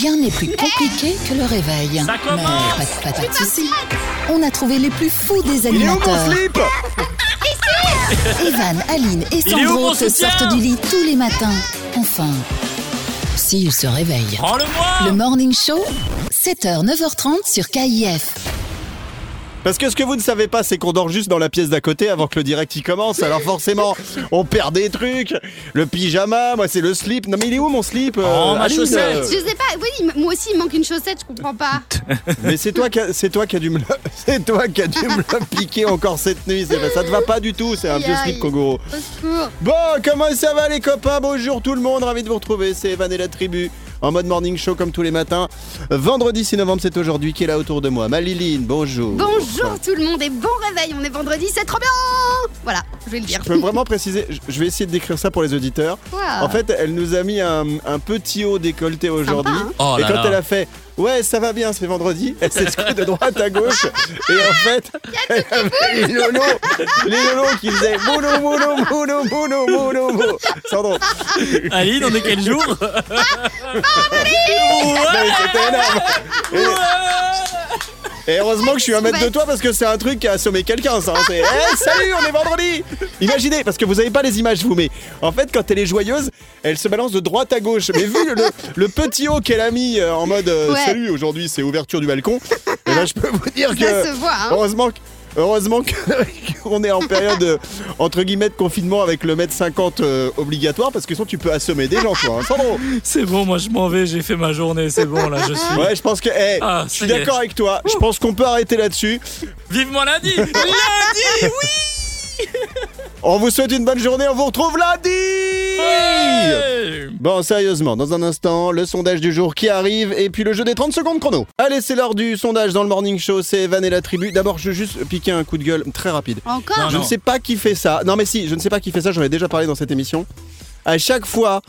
Rien n'est plus compliqué que le réveil. Ça Mais commence pas, pas- pas de soucis. On a trouvé les plus fous des Il est où mon animateurs. slip Evan, Aline et Sandro soutien sortent du lit tous les matins. Enfin, s'ils se réveillent. Prends-le-moi Le Morning Show, 7h, 9h30 sur KIF. Parce que ce que vous ne savez pas, c'est qu'on dort juste dans la pièce d'à côté avant que le direct y commence. Alors forcément, on perd des trucs. Le pyjama, moi c'est le slip. Non mais il est où mon slip euh, Oh, ma Aline, chaussette. euh, Je sais pas, oui, moi aussi il me manque une chaussette, je comprends pas. Mais c'est toi qui a- c'est toi qui a dû me le, c'est toi qui a dû me le piquer encore cette nuit. C'est- Ça te va pas du tout. C'est un vieux aïe. slip. Au secours. Bon, comment ça va les copains? Bonjour tout le monde, ravi de vous retrouver, c'est Evan et la tribu. En mode morning show comme tous les matins. Vendredi 6 novembre, c'est aujourd'hui qui est là autour de moi. Maliline, bonjour. Bonjour tout le monde et bon réveil, on est vendredi, c'est trop bien Voilà, je vais le dire. Je peux vraiment préciser, je- vais essayer de décrire ça pour les auditeurs. Wow. En fait, elle nous a mis un, un petit haut décolleté aujourd'hui. hein. Oh et là quand là. elle a fait Ouais, ça va bien, c'est vendredi, elle s'est secouée de droite à gauche. et en fait, elle avait les lolos, les lolos qui faisaient moulou, moulou, moulou, moulou, moulou, moulou. Sandro, Aline, on est quel jour mais c'était énorme. Et heureusement que je suis un mètre de toi parce que c'est un truc qui a assommé quelqu'un, ça. hein. C'est Hey, salut, on est vendredi Imaginez, parce que vous avez pas les images, vous, mais en fait, quand elle est joyeuse, elle se balance de droite à gauche. Mais vu le, le petit haut qu'elle a mis euh, en mode euh, Ouais. Salut, aujourd'hui c'est ouverture du balcon, et là je peux vous dire que. Ça se voit, hein. Heureusement que. Heureusement qu'on est en période euh, entre guillemets de confinement avec le mètre 50 euh, obligatoire parce que sinon tu peux assommer des gens toi. Hein, Sandro C'est bon, moi je m'en vais, j'ai fait ma journée, c'est bon là, je suis. Ouais, je pense que. eh, Ah, je suis d'accord avec toi. Je pense qu'on peut arrêter là-dessus. Vivement lundi Lundi, oui On vous souhaite une bonne journée. On vous retrouve lundi. Ouais Bon, sérieusement, dans un instant, le sondage du jour qui arrive et puis le jeu des 30 secondes chrono. Allez, c'est l'heure du sondage dans le morning show. C'est Evan et la tribu. D'abord, je veux juste piquer un coup de gueule très rapide. Encore Non, Je ne sais pas qui fait ça. Non, mais si, je ne sais pas qui fait ça. J'en ai déjà parlé dans cette émission. À chaque fois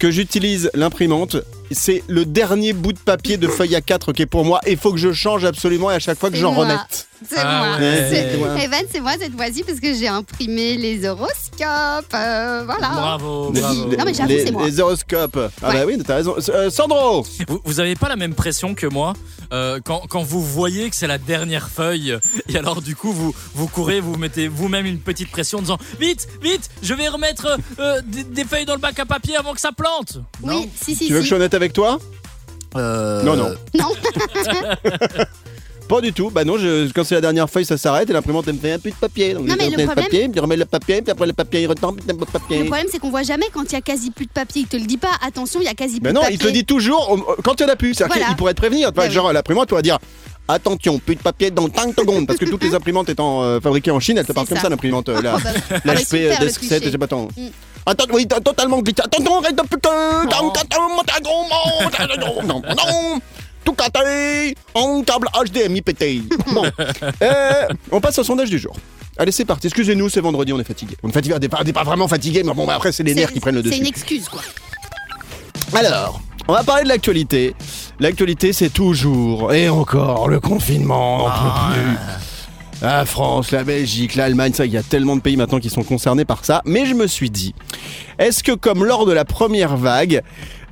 que j'utilise l'imprimante, c'est le dernier bout de papier de feuille A4 qui est pour moi. Il faut que je change absolument et à chaque fois que j'en remette. C'est Ah moi. ouais. C'est- C'est toi. Evan, c'est moi cette fois-ci parce que j'ai imprimé les horoscopes. euh, voilà. Bravo, Les- bravo. Non, mais j'avoue, c'est moi. les horoscopes. Ah Ouais. bah oui, t'as raison. Euh, Sandro Vous, vous avez pas la même pression que moi euh, quand, quand vous voyez que c'est la dernière feuille et alors du coup vous, vous courez, vous mettez vous-même une petite pression en disant vite, vite, je vais remettre euh, des, des feuilles dans le bac à papier avant que ça plante. Oui, si, si, Tu veux que je avec toi Euh, Non, non. Non, Pas du tout. Bah non, je- quand c'est la dernière feuille, ça s'arrête et l'imprimante elle me fait un peu de papier. Donc Non, mais le problème- papier, puis je remets le papier, puis après le papier il retombe, puis le papier. le problème c'est qu'on voit jamais quand il y a quasi plus de papier. Il te le dit pas. Attention, il y a quasi plus Mais de non, papier. il te le dit toujours quand il y en a plus. C'est-à-dire Voilà. qu'il pourrait te prévenir. Bah genre, l'imprimante, tu vas dire. Attention, plus de papier dans 5 secondes parce que toutes les imprimantes étant euh, fabriquées en Chine, elles te C'est parlent comme ça. l'imprimante euh, là. Ah, bah, ah, La bah, HP super, le Desk 7, cliché. je sais pas tant. Mm. Attends, oui, t'as totalement glitché. Attention, arrête de putain. Oh. Non, non, non. Tout cassé. En câble HDMI pété. Bon. Euh, on passe au sondage du jour. Allez, c'est parti. Excusez-nous, c'est vendredi, on est fatigué. On est fatigué, on n'est pas, on n'est pas vraiment fatigué, mais bon, bah, après, c'est les C'est- nerfs qui prennent le C'est dessus. une excuse quoi. Alors, on va parler de l'actualité. L'actualité, c'est toujours et encore le confinement. on en peut plus. La France, la Belgique, l'Allemagne, ça, il y a tellement de pays maintenant qui sont concernés par ça. Mais je me suis dit, est-ce que comme lors de la première vague,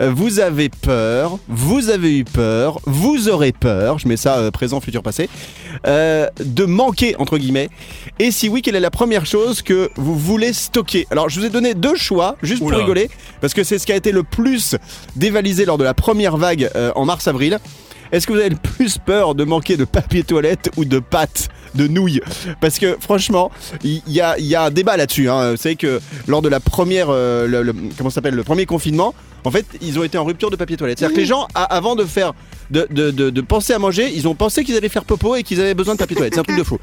euh, vous avez peur, vous avez eu peur, vous aurez peur, je mets ça euh, présent, futur, passé, euh, de manquer, entre guillemets Et si oui, quelle est la première chose que vous voulez stocker Alors, je vous ai donné deux choix, juste pour rigoler, parce que c'est ce qui a été le plus dévalisé lors de la première vague euh, en mars-avril. Est-ce que vous avez le plus peur de manquer de papier toilette ou de pâtes, de nouilles? Parce que franchement, il y, a, il y a un débat là-dessus. Hein. Vous savez que lors de la première, euh, le, le- comment ça s'appelle, le premier confinement, en fait, ils ont été en rupture de papier toilette. C'est-à-dire que les gens, a- avant de faire, de, de, de- de penser à manger, ils ont pensé qu'ils allaient faire popo et qu'ils avaient besoin de papier toilette. C'est un truc de fou.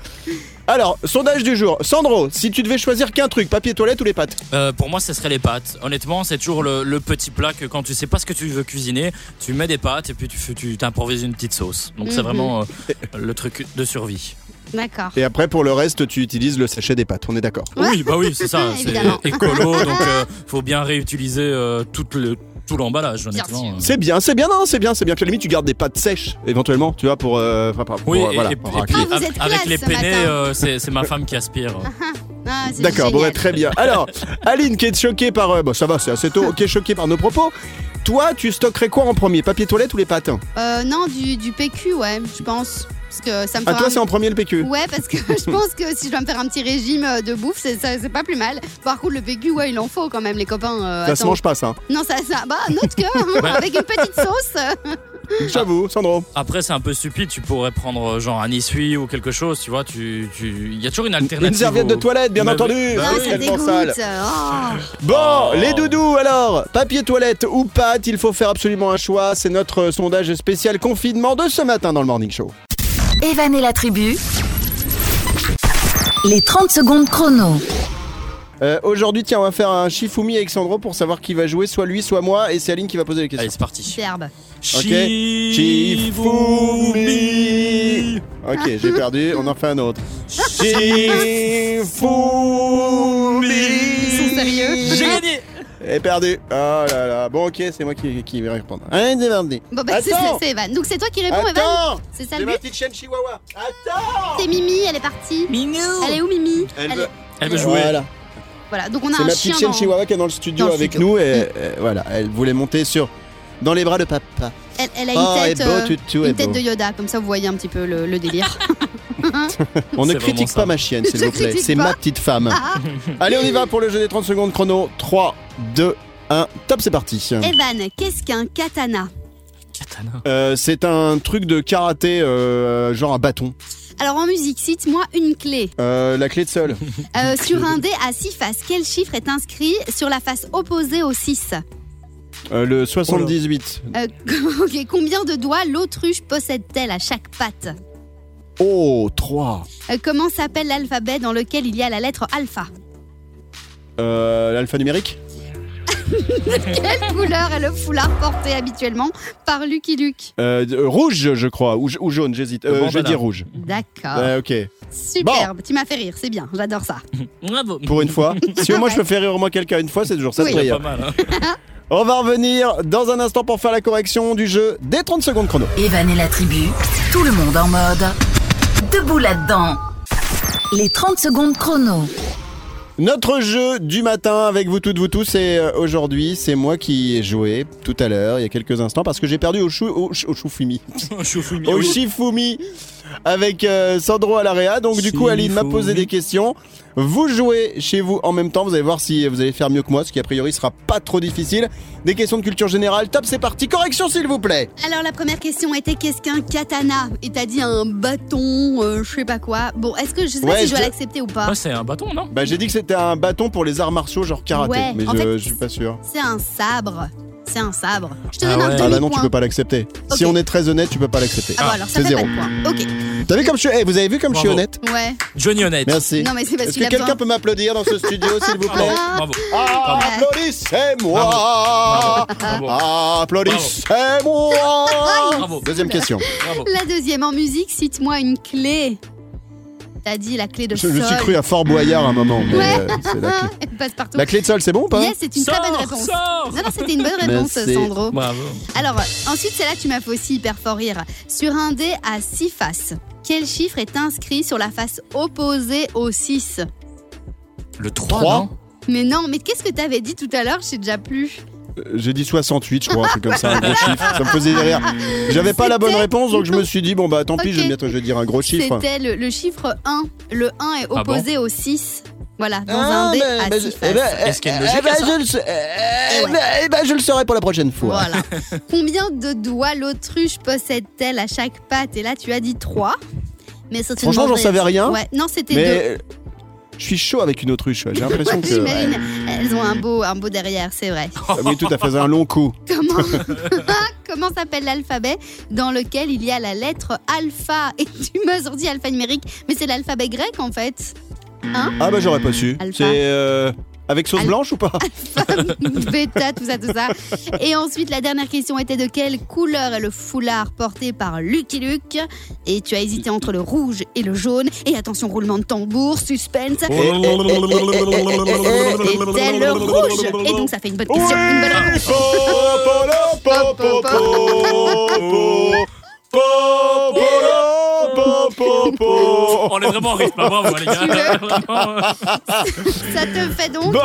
Alors, sondage du jour. Sandro, si tu devais choisir qu'un truc, papier toilette ou les pâtes Euh, pour moi, ce serait les pâtes. Honnêtement, c'est toujours le, le petit plat que quand tu sais pas ce que tu veux cuisiner, tu mets des pâtes et puis tu, t'improvises une petite sauce. Donc c'est Mhm. vraiment euh, le truc de survie. D'accord. Et après, pour le reste, tu utilises le sachet des pâtes. On est d'accord Ouais. Oui, bah oui, c'est ça. c'est écolo, donc euh, faut bien réutiliser euh, tout le tout l'emballage, honnêtement. sûr. C'est bien, c'est bien, non, c'est bien, c'est bien. Que à la limite, tu gardes des pâtes sèches, éventuellement, tu vois, pour. euh, enfin, pour- Oui, pour, et, voilà, et- pour et racler. puis Ah, avec les peinés, euh, c'est ma femme qui aspire. Ah, D'accord, bon, ouais, très bien. Alors, Aline qui est choquée par. euh, bon, ça va, c'est assez tôt, qui est choquée par nos propos. toi, tu stockerais quoi en premier Papier toilette ou les pâtes? Euh, non, du, du PQ, ouais, je pense. Parce que ça me Ah, fera toi, un- c'est en premier le PQ Ouais, parce que je pense que si je dois me faire un petit régime euh, de bouffe, c'est ça- c'est pas plus mal. Par contre, le PQ, ouais, il en faut quand même, les copains. euh, Ça se mange pas, ça. Non, ça, ça, bah, note que, hein, avec une petite sauce. J'avoue, Sandro. Après, c'est un peu stupide. Tu pourrais prendre euh, genre un essuie ou quelque chose, tu vois. Tu, tu... Il y a toujours une alternative. Une serviette de toilette, bien Bah entendu. oui. Bah non, oui, ça tellement sale. Oh. Bon, Oh. les doudous alors Papier toilette ou pâte, il faut faire absolument un choix. C'est notre sondage spécial confinement de ce matin dans le Morning Show. Evan et la tribu. Les 30 secondes chrono. Euh, Aujourd'hui, tiens, on va faire un Shifumi avec Sandro pour savoir qui va jouer, soit lui, soit moi, et c'est Aline qui va poser les questions. Allez, c'est parti. Superbe. Shifumi. Ok, j'ai perdu, on en fait un autre. Shifumi. Ils sont sérieux J'ai gagné Et perdu. Oh là là. Bon, ok, c'est moi qui, qui vais répondre. Allez, c'est. Bon, bah, c'est Attends. c'est- Evan. Donc, c'est toi qui réponds, Evan Attends C'est ça C'est ma but petite chienne chihuahua. Attends C'est Mimi, elle est partie. Minou Elle est où, Mimi Elle est- veut- Elle veut jouer. Voilà. Voilà, donc on a C'est un ma chien petite chienne dans- chihuahua qui est dans le studio dans le avec studio. nous et euh, voilà, elle voulait monter sur dans les bras de papa. Elle, elle a une Oh, tête, est beau, euh, toutou, est une tête beau. de Yoda, comme ça vous voyez un petit peu le, le délire. On ne C'est critique vraiment ça. pas ma chienne, s'il Je vous plaît. critique C'est pas. ma petite femme. Allez, on y va pour le jeu des 30 secondes chrono. 3, 2, 1, top, c'est parti. Evan, qu'est-ce qu'un katana? Katana. Euh, c'est un truc de karaté, euh, genre un bâton. Alors en musique, cite-moi une clé. Euh, la clé de sol. Euh, sur un dé à 6 faces, quel chiffre est inscrit sur la face opposée au 6 Euh, le 78. Euh, ok, Combien de doigts l'autruche possède-t-elle à chaque patte? Oh, 3. Euh, Comment s'appelle l'alphabet dans lequel il y a la lettre alpha? Euh, L'alphanumérique Quelle couleur est le foulard porté habituellement par Lucky Luke? Euh, euh, Rouge, je crois, ou, ou jaune, j'hésite. Euh, je vais dire rouge. D'accord. Ouais, ok. Superbe, tu m'as fait rire, c'est bien, j'adore ça. Bravo. Pour une fois. si au moins je peux faire rire au moins quelqu'un une fois, c'est toujours ça de Oui. Pas mal. hein. On va revenir dans un instant pour faire la correction du jeu des 30 secondes chrono. Evan et la tribu. Tout le monde en mode. Debout là-dedans. Les 30 secondes chrono. Notre jeu du matin avec vous toutes, vous tous, et euh, aujourd'hui, c'est moi qui ai joué tout à l'heure, il y a quelques instants, parce que j'ai perdu au, chou, au, au choufumi. Choufumi. au Shifumi avec euh, Sandro à l'AREA. Donc du coup, Aline m'a posé des questions. Vous jouez chez vous en même temps. Vous allez voir si vous allez faire mieux que moi, ce qui a priori sera pas trop difficile. Des questions de culture générale. Top, c'est parti. Correction, s'il vous plaît. Alors la première question était qu'est-ce qu'un katana? Et t'as dit un bâton, euh, je sais pas quoi. Bon, est-ce que je sais pas Ouais, si je dois l'accepter ou pas? Ouais, c'est un bâton, non? Bah, j'ai dit que c'était un bâton pour les arts martiaux, genre karaté, Ouais, mais en je, fait, je suis pas sûr. C'est un sabre. C'est un sabre. Je te Ah donne ouais. un Ah demi-point. bah non, tu peux pas l'accepter. Si Ok. on est très honnête, tu peux pas l'accepter. Ah bon, alors ça c'est fait zéro. pas de point. Ok. T'as vu comme je suis. Eh, vous avez vu comme je suis Bravo. honnête Ouais. Johnny Honnête. Merci. Non mais c'est parce Est-ce qu'il que a quelqu'un besoin. peut m'applaudir dans ce studio, s'il vous plaît Bravo. Bravo. Ah, applaudissez-moi Bravo. Applaudissez-moi Bravo. Deuxième question. Bravo. La deuxième en musique, cite-moi une clé. T'as dit la clé de Je sol. me suis cru à Fort Boyard un moment, mais Ouais. euh, la clé. Passe partout. La clé de sol, c'est bon ou pas Yes, c'est une très bonne réponse. sors. Non, non, c'était une bonne réponse, Merci. Sandro. Bravo. Alors, ensuite, celle-là, tu m'as fait aussi hyper fort rire. Sur un dé à 6 faces, quel chiffre est inscrit sur la face opposée au 6 Le 3, Trois. non? Mais non, mais qu'est-ce que t'avais dit tout à l'heure? Je sais déjà plus. Euh, J'ai dit 68, je crois, un truc comme ça, un gros chiffre. Ça me faisait rire. J'avais pas la bonne réponse, donc je me suis dit, bon bah tant pis, je vais, mettre- je vais dire un gros chiffre. C'était le, le chiffre 1. Le 1 est Ah bon opposé au 6. Voilà, dans Ah, un dé mais- à mais 6 je- faces. eh ben, Est-ce qu'il y a une eh logique ben, à ça je le eh Ouais. ben, eh ben, je le saurai pour la prochaine fois. Voilà. Combien de doigts l'autruche possède-t-elle à chaque patte? Et là, tu as dit 3. Mais Franchement, j'en savais rien. Ouais, non, c'était 2. Mais euh, je suis chaud avec une autruche. J'ai l'impression que. J'imagine. Elles ont un beau, un beau derrière, c'est vrai. Ah Oui, tout à fait, un long coup. Comment, comment s'appelle l'alphabet dans lequel il y a la lettre alpha Et tu m'as sorti alphanumérique, mais c'est l'alphabet grec en fait. Ah bah j'aurais pas su. Alpha. C'est euh, avec sauce Al- blanche ou pas Bêta, tout ça, tout ça. Et ensuite, la dernière question était de quelle couleur est le foulard porté par Lucky Luke Et tu as hésité entre le rouge et le jaune. Et attention, roulement de tambour, suspense. Oh. C'était le rouge. Et donc, ça fait une bonne question, une bonne réponse. On est vraiment en rythme, bravo les gars. Euh, Ça te fait donc Bon,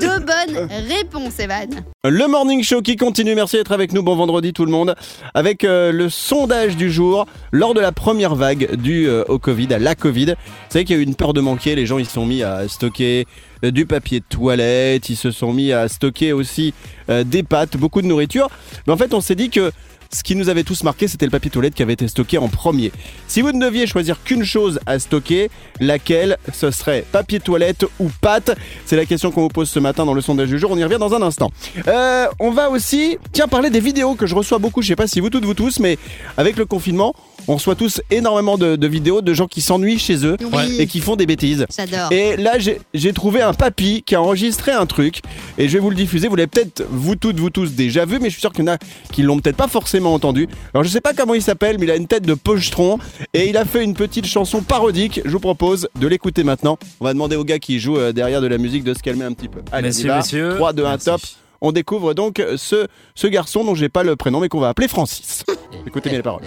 deux bonnes réponses, Evan. le morning show qui continue. Merci d'être avec nous. Bon vendredi tout le monde. Avec euh, le sondage du jour lors de la première vague due euh, au Covid, à la Covid. Vous savez qu'il y a eu une peur de manquer. Les gens ils se sont mis à stocker du papier de toilette. Ils se sont mis à stocker aussi euh, des pâtes, beaucoup de nourriture. Mais en fait, on s'est dit que ce qui nous avait tous marqué, c'était le papier toilette qui avait été stocké en premier. Si vous ne deviez choisir qu'une chose à stocker, laquelle ce serait Papier toilette ou pâte? C'est la question qu'on vous pose ce matin dans le sondage du jour. On y revient dans un instant. Euh, on va aussi, tiens, parler des vidéos que je reçois beaucoup. Je sais pas si vous toutes, vous tous, mais avec le confinement, on reçoit tous énormément de, de vidéos de gens qui s'ennuient chez eux Oui. et qui font des bêtises. J'adore. Et là, j'ai- j'ai trouvé un papy qui a enregistré un truc et je vais vous le diffuser. Vous l'avez peut-être, vous toutes, vous tous, déjà vu, mais je suis sûr qu'il y en a qui l'ont peut-être pas forcément entendu. Alors, je sais pas comment il s'appelle, mais il a une tête de pochetron et il a fait une petite chanson parodique. Je vous propose de l'écouter maintenant. On va demander au gars qui joue euh, derrière de la musique de se calmer un petit peu. Allez, on y Messieurs, va. messieurs. 3, 2, 1, Merci. top. On découvre donc ce, ce garçon dont j'ai pas le prénom, mais qu'on va appeler Francis. Écoutez bien les paroles.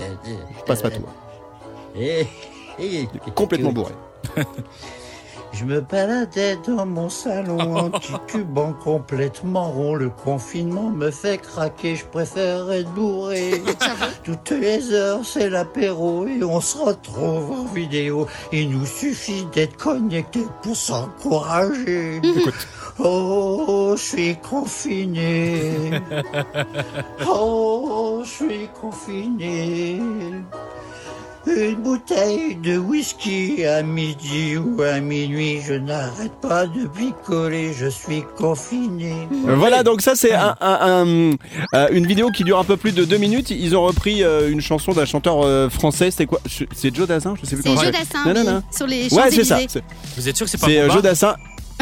Je passe pas tout. Complètement bourré. Je me baladais dans mon salon en titubant complètement rond. Le confinement me fait craquer, je préfère être bourré. Toutes les heures, c'est l'apéro et on se retrouve en vidéo. Il nous suffit d'être connecté pour s'encourager. Oh, je suis confiné. Oh, je suis confiné. Une bouteille de whisky à midi ou à minuit, je n'arrête pas de picoler, je suis confiné. Euh, Voilà, donc ça c'est un- un- un- euh, une vidéo qui dure un peu plus de deux minutes. Ils ont repris euh, une chanson d'un chanteur français. C'était quoi? C'est Joe Dassin? Je sais plus C'est comment Jeu ça Dassin, Non, non, oui, non. sur les Ouais, c'est ça. Champs-Élysées. C'est Vous êtes sûr que c'est pas c'est, Joe Dassin.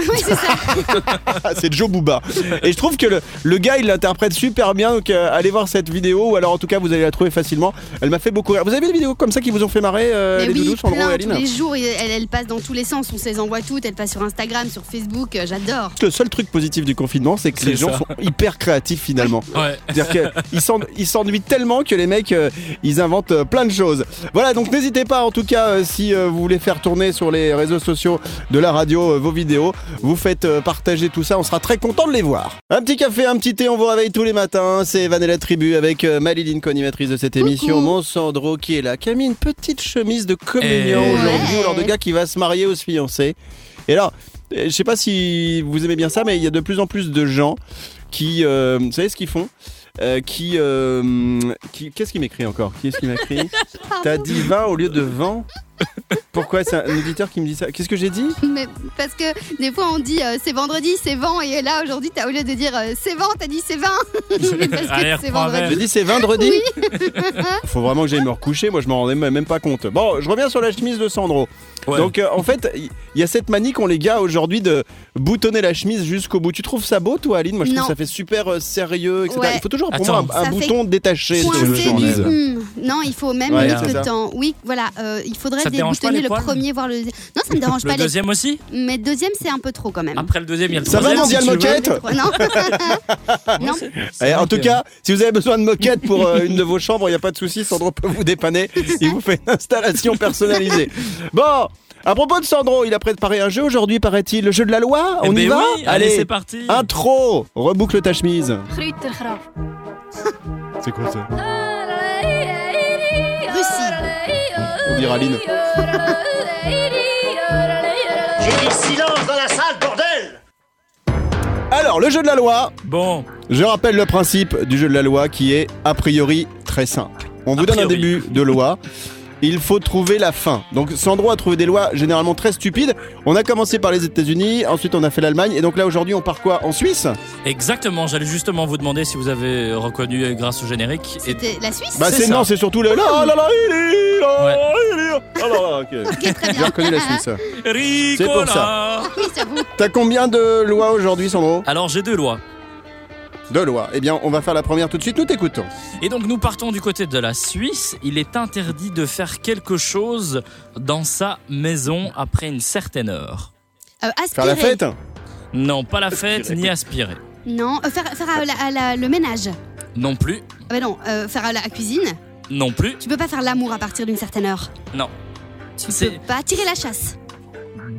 Oui, c'est ça. c'est Joe Booba. Et je trouve que le, le gars il l'interprète super bien. Donc euh, allez voir cette vidéo ou alors en tout cas vous allez la trouver facilement. Elle m'a fait beaucoup rire. Vous avez des vidéos comme ça qui vous ont fait marrer euh, Mais les oui, doudous Sandro plein, et tous Aline les jours, elle, elle passe dans tous les sens. On se les envoie toutes. Elle passe sur Instagram, sur Facebook. euh, J'adore. Le seul truc positif du confinement, c'est que les gens sont hyper créatifs finalement. Ouais. C'est-à-dire qu'ils s'en- ils s'ennuient tellement que les mecs, euh, ils inventent euh, plein de choses. Voilà, donc n'hésitez pas en tout cas, euh, si euh, vous voulez faire tourner sur les réseaux sociaux de la radio euh, vos vidéos, vous faites euh, partager tout ça, on sera très content de les voir. Un petit café, un petit thé, on vous réveille tous les matins. C'est Vanella Tribu avec euh, Marilyn, co-animatrice de cette émission, mon Sandro qui est là, qui a mis une petite chemise de communion Eh. aujourd'hui, alors de gars qui va se marier ou se fiancer. Et là, euh, je sais pas si vous aimez bien ça, mais il y a de plus en plus de gens qui, euh, vous savez ce qu'ils font? Euh, qui, euh, qui qu'est-ce qu'il m'écrit encore? Qui est-ce qui m'a écrit T'as dit 20 au lieu de vent? Pourquoi c'est un auditeur qui me dit ça? Qu'est-ce que j'ai dit? Mais parce que des fois, on dit euh, c'est vendredi, c'est vent. Et là, aujourd'hui, t'as au lieu de dire euh, c'est vent, t'as dit c'est vent. parce que Allez, c'est J'ai vendredi. dit c'est vendredi? Faut vraiment que j'aille me recoucher, moi je m'en rendais même pas compte. Bon, je reviens sur la chemise de Sandro. Ouais. Donc euh, en fait, il y a cette manie qu'ont les gars aujourd'hui de boutonner la chemise jusqu'au bout. Tu trouves ça beau toi Aline? Moi je trouve que ça fait super euh, sérieux, etc. Ouais. Il faut toujours pour Attends. moi un, bouton détaché le hum. Non, il faut même Ouais, mettre le ça. temps. Oui, voilà, euh, il faudrait déboutonner le premier, voir le deuxième. Non, ça me dérange Le pas. les- deuxième aussi? Mais le deuxième, c'est un peu trop quand même. Après le deuxième, il y a le Ça va. Mondial si. Moquette? Non. non. Eh, en tout cas, si vous avez besoin de moquette pour une de vos chambres, il n'y a pas de souci, Sandro peut vous dépanner. Il vous fait une installation personnalisée. Bon, à propos de Sandro, il a préparé un jeu aujourd'hui, paraît-il. Le jeu de la loi Eh On y ben va oui, allez, c'est parti. Intro Reboucle ta chemise. C'est quoi ça Russie. On dira Aline. J'ai dit silence dans la salle, bordel Alors, le jeu de la loi. Bon, Je rappelle le principe du jeu de la loi qui est a priori très simple. On vous A donne un début de loi. Il faut trouver la fin. Donc Sandro a trouvé des lois généralement très stupides. On a commencé par les États-Unis, ensuite on a fait l'Allemagne, et donc là aujourd'hui on part quoi? En Suisse? Exactement. J'allais justement vous demander si vous avez reconnu euh, grâce au générique. Et C'était la Suisse? Bah C'est c'est non, c'est surtout le la la la. Ah J'ai reconnu la Suisse. Ricola. pour ça. T'as combien de lois aujourd'hui Sandro? Alors j'ai deux lois. Deux lois. Eh bien on va faire la première tout de suite, nous t'écoutons. Et donc nous partons du côté de la Suisse. Il est interdit de faire quelque chose dans sa maison après une certaine heure. Euh, Faire la aspirer. fête Non, pas la fête ni aspirer. Non, euh, faire, faire à la- à la- le ménage. Non plus. Ah bah non, euh, faire à la cuisine. Non plus. Tu peux pas faire l'amour à partir d'une certaine heure. Non. Tu peux pas tirer la chasse.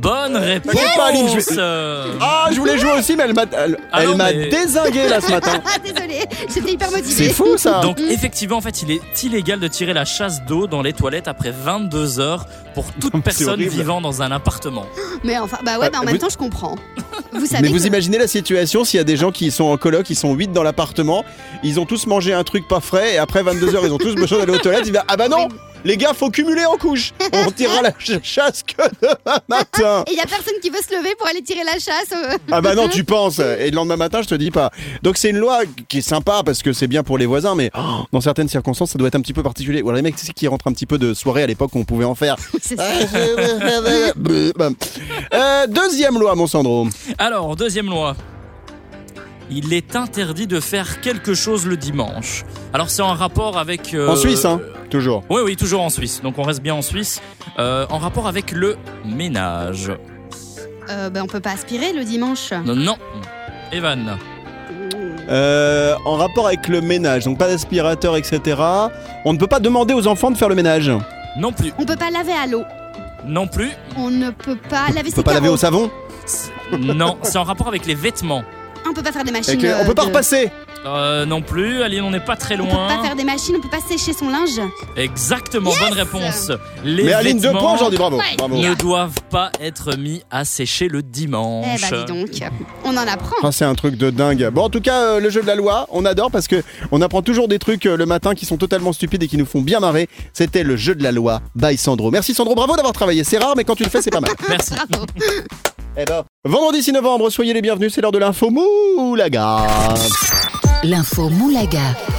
Bonne réponse. T'inquiète pas, Aline, je vais- Euh, Ah, je voulais jouer aussi, mais elle m'a, elle, Ah elle non, m'a mais- dézingué là ce matin. Ah, désolé, j'étais hyper C'est motivée. fou ça. Donc effectivement, en fait, il est illégal de tirer la chasse d'eau dans les toilettes après 22 heures pour toute c'est personne horrible. vivant dans un appartement. Mais enfin, bah ouais, Ah, bah en vous- même temps, je comprends. Vous savez Mais vous que- imaginez la situation s'il y a des gens qui sont en coloc, ils sont 8 dans l'appartement, ils ont tous mangé un truc pas frais et après 22h ils ont tous besoin d'aller aux toilettes, ils disent ah bah non, les gars faut cumuler en couche, on tirera la ch- chasse que demain matin. Et il y a personne qui veut se lever pour aller tirer la chasse. euh. Ah bah non tu penses et le lendemain matin je te dis pas. Donc c'est une loi qui est sympa parce que c'est bien pour les voisins mais oh, dans certaines circonstances ça doit être un petit peu particulier. Ou alors les mecs tu sais, qui rentrent un petit peu de soirée à l'époque où on pouvait en faire. C'est ça. Euh, deuxième loi mon Sandro. Alors, deuxième loi. Il est interdit de faire quelque chose le dimanche. Alors c'est en rapport avec... euh, En Suisse hein, toujours. Oui, oui, toujours en Suisse. Donc on reste bien en Suisse. Euh, en rapport avec le ménage. Euh, bah, on peut pas aspirer le dimanche. Non, non. Evan. Euh, en rapport avec le ménage, donc pas d'aspirateur, etc. On ne peut pas demander aux enfants de faire le ménage. Non plus. On peut pas laver à l'eau. Non plus. On ne peut pas laver On ses peut pas laver au savon. Non, c'est en rapport avec les vêtements. On peut pas faire des machines. On euh, peut pas de- repasser. Euh, non plus. Aline, on n'est pas très On loin. peut pas faire des machines, on peut pas sécher son linge. Exactement, bonne réponse. Les Mais Aline, deux points aujourd'hui, bravo. Ouais. bravo. ne doivent pas être mis à sécher le Eh dimanche. bah dis donc, on en apprend. Ah, c'est un truc de dingue. Bon, en tout cas, euh, le jeu de la loi, on adore parce que on apprend toujours des trucs euh, le matin qui sont totalement stupides et qui nous font bien marrer. C'était le jeu de la loi by Sandro. Merci Sandro, bravo d'avoir travaillé. C'est rare, mais quand tu le fais, c'est pas mal. Merci. Bravo. Eh ben, vendredi 6 novembre, soyez les bienvenus. C'est l'heure de l'info Moulaga. L'info Moulaga.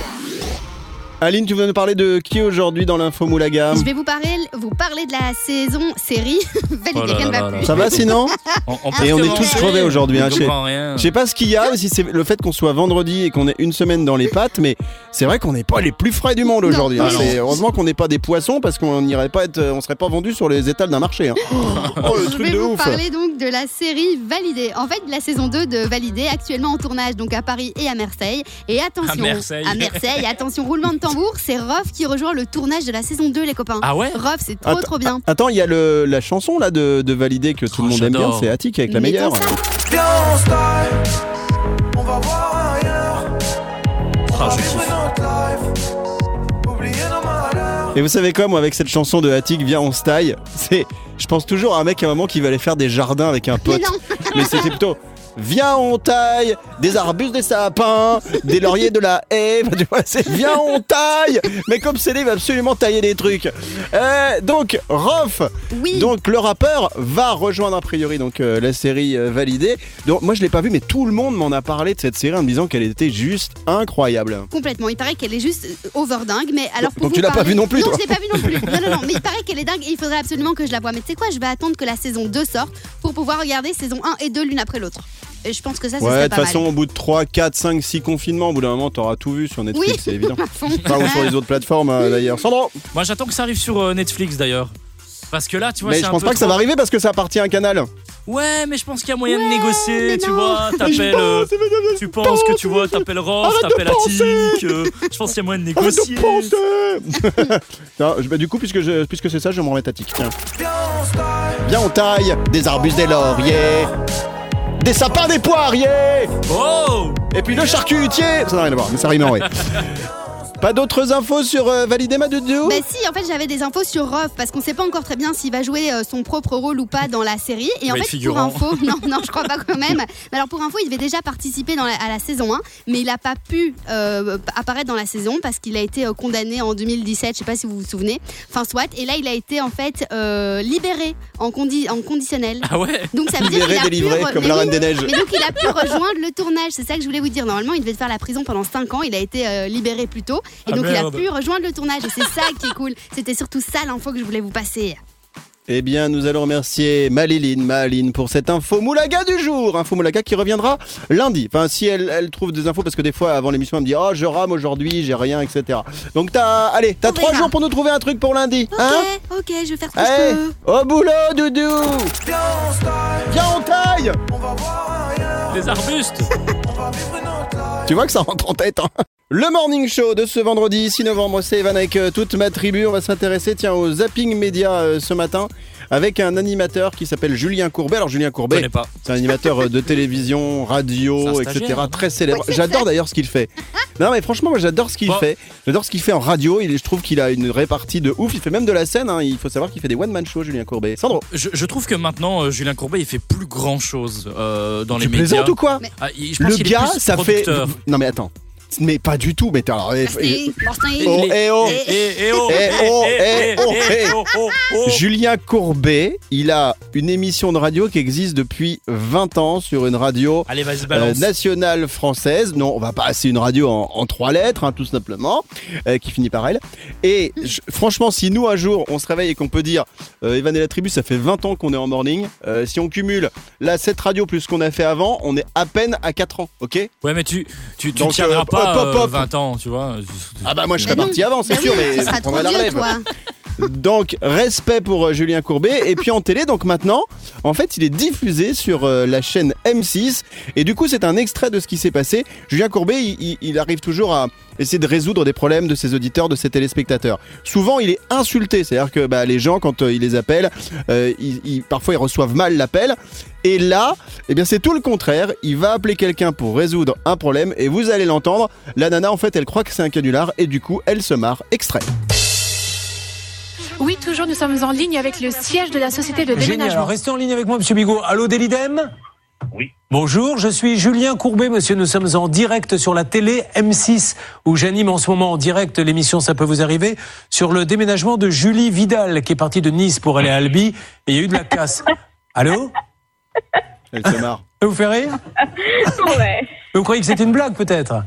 Aline, tu veux nous parler de qui aujourd'hui dans l'info Moulaga Je vais vous parler, vous parler de la saison série validée Oh là qu'elle là va là plus. Ça va sinon On, on Et on est tous crevés aujourd'hui, hein, Je chez- comprends rien. Je sais pas ce qu'il y a, si c'est le fait qu'on soit vendredi et qu'on ait une semaine dans les pattes, mais c'est vrai qu'on n'est pas les plus frais du monde aujourd'hui. hein. Ah heureusement qu'on n'est pas des poissons parce qu'on n'irait pas être, on serait pas vendu sur les étals d'un marché. hein. Oh, le Je truc vais de vous ouf. parler donc de la série Validée. En fait, la saison 2 de Validée, actuellement en tournage donc à Paris et à Marseille. Et attention, À Marseille. à Marseille, attention, roulement de tambour, c'est Rof qui rejoint le tournage de la saison 2, les copains. Ah ouais Rof, c'est trop trop bien. Attends, il y a le, la chanson là de, de Valider que tout Oh, le monde aime bien, c'est Attic avec la meilleure. Viens on style, on va voir ailleurs. On Ah, va. Et vous savez quoi, moi avec cette chanson de Attic, viens on se taille, c'est, je pense toujours à un mec à un moment qui va aller faire des jardins avec un Mais pote. non, Mais c'était plutôt Viens, on taille des arbustes, des sapins, des lauriers, de la haie. Enfin, tu vois, c'est Viens, on taille. Mais comme c'est lui, il va absolument tailler des trucs. Euh, donc, Rof, oui. donc le rappeur, va rejoindre a priori donc euh, la série euh, validée. Donc, moi, je l'ai pas vu, mais tout le monde m'en a parlé de cette série en me disant qu'elle était juste incroyable. Complètement, il paraît qu'elle est juste overdingue, mais alors pour Donc vous tu l'as pas vue non plus, Non, toi je l'ai pas vue non plus. Non, non, non, mais il paraît qu'elle est dingue et il faudrait absolument que je la voie. Mais tu sais quoi, je vais attendre que la saison 2 sorte pour pouvoir regarder saison 1 et 2 l'une après l'autre. Et je pense que ça, ce Ouais, de toute façon, mal. au bout de 3, 4, 5, 6 confinements, au bout d'un moment, t'auras tout vu sur Netflix, Oui. c'est évident. Enfin, ou sur les autres plateformes euh, d'ailleurs. Sandro Moi j'attends que ça arrive sur euh, Netflix d'ailleurs. Parce que là, tu vois, Mais je un pense peu pas que ça va arriver parce que ça appartient à un canal. Ouais, mais je pense qu'il y a moyen de négocier, tu vois. T'appelles. euh, Tu penses que tu vois, t'appelles Rof, de t'appelles. Attic. euh, je pense qu'il y a moyen de négocier. de Non, je- bah, Du coup, puisque, je- puisque c'est ça, je vais me remettre à tic. Tiens. Viens on style, Viens, on taille des arbustes, des lauriers, des sapins, des poiriers, Oh et puis le charcutier. Ça n'a rien à voir, mais ça rime en vrai. Pas d'autres infos sur euh, Valider ma doudou Bah si, en fait j'avais des infos sur Rof parce qu'on sait pas encore très bien s'il va jouer euh, son propre rôle ou pas dans la série. Et en être fait figurant. pour info, non non je crois pas quand même. Mais alors pour info, il devait déjà participer dans la- à la saison 1, mais il a pas pu euh, apparaître dans la saison parce qu'il a été euh, condamné en 2017. Je sais pas si vous vous souvenez. Enfin soit. Et là il a été en fait euh, libéré en, condi- en conditionnel. Ah ouais? Donc ça veut dire Libéré, qu'il a délivré, pu re- comme mais la oui, Reine des Neiges. mais donc il a pu rejoindre le tournage, c'est ça que je voulais vous dire. Normalement, il devait faire la prison pendant 5 ans, il a été euh, libéré plus tôt et Ah donc il a pu rejoindre le tournage et c'est ça qui est cool. C'était surtout ça l'info que je voulais vous passer. Eh bien, nous allons remercier Maliline, Maline pour cette info moulaga du jour. Info moulaga qui reviendra lundi. Enfin, si elle, elle trouve des infos, parce que des fois, avant l'émission, elle me dit Oh, je rame aujourd'hui, j'ai rien, etc. Donc, t'as, allez, t'as trois jours pour nous trouver un truc pour lundi. Ok, Hein ok, je vais faire ce que Allez, je peux. au boulot, doudou viens on Viens, on taille on va voir. Des arbustes On va vivre. Tu vois que ça rentre en tête, hein Le morning show de ce vendredi 6 novembre, c'est Evan avec euh, toute ma tribu. On va s'intéresser tiens au zapping média euh, ce matin avec un animateur qui s'appelle Julien Courbet. Alors Julien Courbet, pas. c'est un animateur euh, de télévision, radio, etc. hein. Très célèbre. J'adore d'ailleurs ce qu'il fait. Non mais franchement, moi j'adore ce qu'il Bon. fait. J'adore ce qu'il fait en radio. Il, je trouve qu'il a une répartie de ouf. Il fait même de la scène. hein. Il faut savoir qu'il fait des one man shows, Julien Courbet. Sandro, Je, je trouve que maintenant, euh, Julien Courbet, il fait plus grand chose dans tu les médias. plaisantes ou quoi Mais- Ah, il- je pense Le qu'il est gars, plus ça fait. Non mais attends. Mais pas du tout. Mais t'as- alors, eh, merci. Oh, eh oh. Eh, eh, eh, oh, Eh, oh, eh, oh, eh, oh, oh, oh. Julien Courbet, il a une émission de radio qui existe depuis 20 ans sur une radio Allez, euh, nationale française. Non, on va pas c'est une radio en, en trois lettres, hein, tout simplement, euh, qui finit par elle. Et je- franchement, si nous un jour on se réveille et qu'on peut dire, euh, Evan et la tribu, ça fait 20 ans qu'on est en morning. euh, si on cumule là cette radio plus ce qu'on a fait avant, on est à peine à 4 ans, ok? Ouais, mais tu, tu, tu tiendras euh, pas hop, hop, hop. 20 ans, tu vois. Ah bah moi je serais parti avant, c'est sûr, mais trop prendrais la relève. Donc, respect pour euh, Julien Courbet. Et puis en télé, donc maintenant, en fait, il est diffusé sur euh, la chaîne M6. Et du coup, c'est un extrait de ce qui s'est passé. Julien Courbet, il, arrive toujours à essayer de résoudre des problèmes de ses auditeurs, de ses téléspectateurs. Souvent, il est insulté. C'est-à-dire que bah, les gens, quand euh, il les appelle, euh, parfois ils reçoivent mal l'appel. Et là, eh bien, c'est tout le contraire. Il va appeler quelqu'un pour résoudre un problème. Et vous allez l'entendre. La nana, en fait, elle croit que c'est un canular. Et du coup, elle se marre. Extrait. Oui, toujours, nous sommes en ligne avec le siège de la société de Génial. déménagement. Alors, restez en ligne avec moi, Monsieur Bigot. Allô, Delidem Oui. Bonjour, je suis Julien Courbet, monsieur. Nous sommes en direct sur la télé M6, où j'anime en ce moment en direct l'émission Ça peut vous arriver, sur le déménagement de Julie Vidal, qui est partie de Nice pour aller à Albi, et il y a eu de la casse. Allô? Elle se marre. Ça vous fait rire? Ouais. Vous croyez que c'est une blague, peut-être?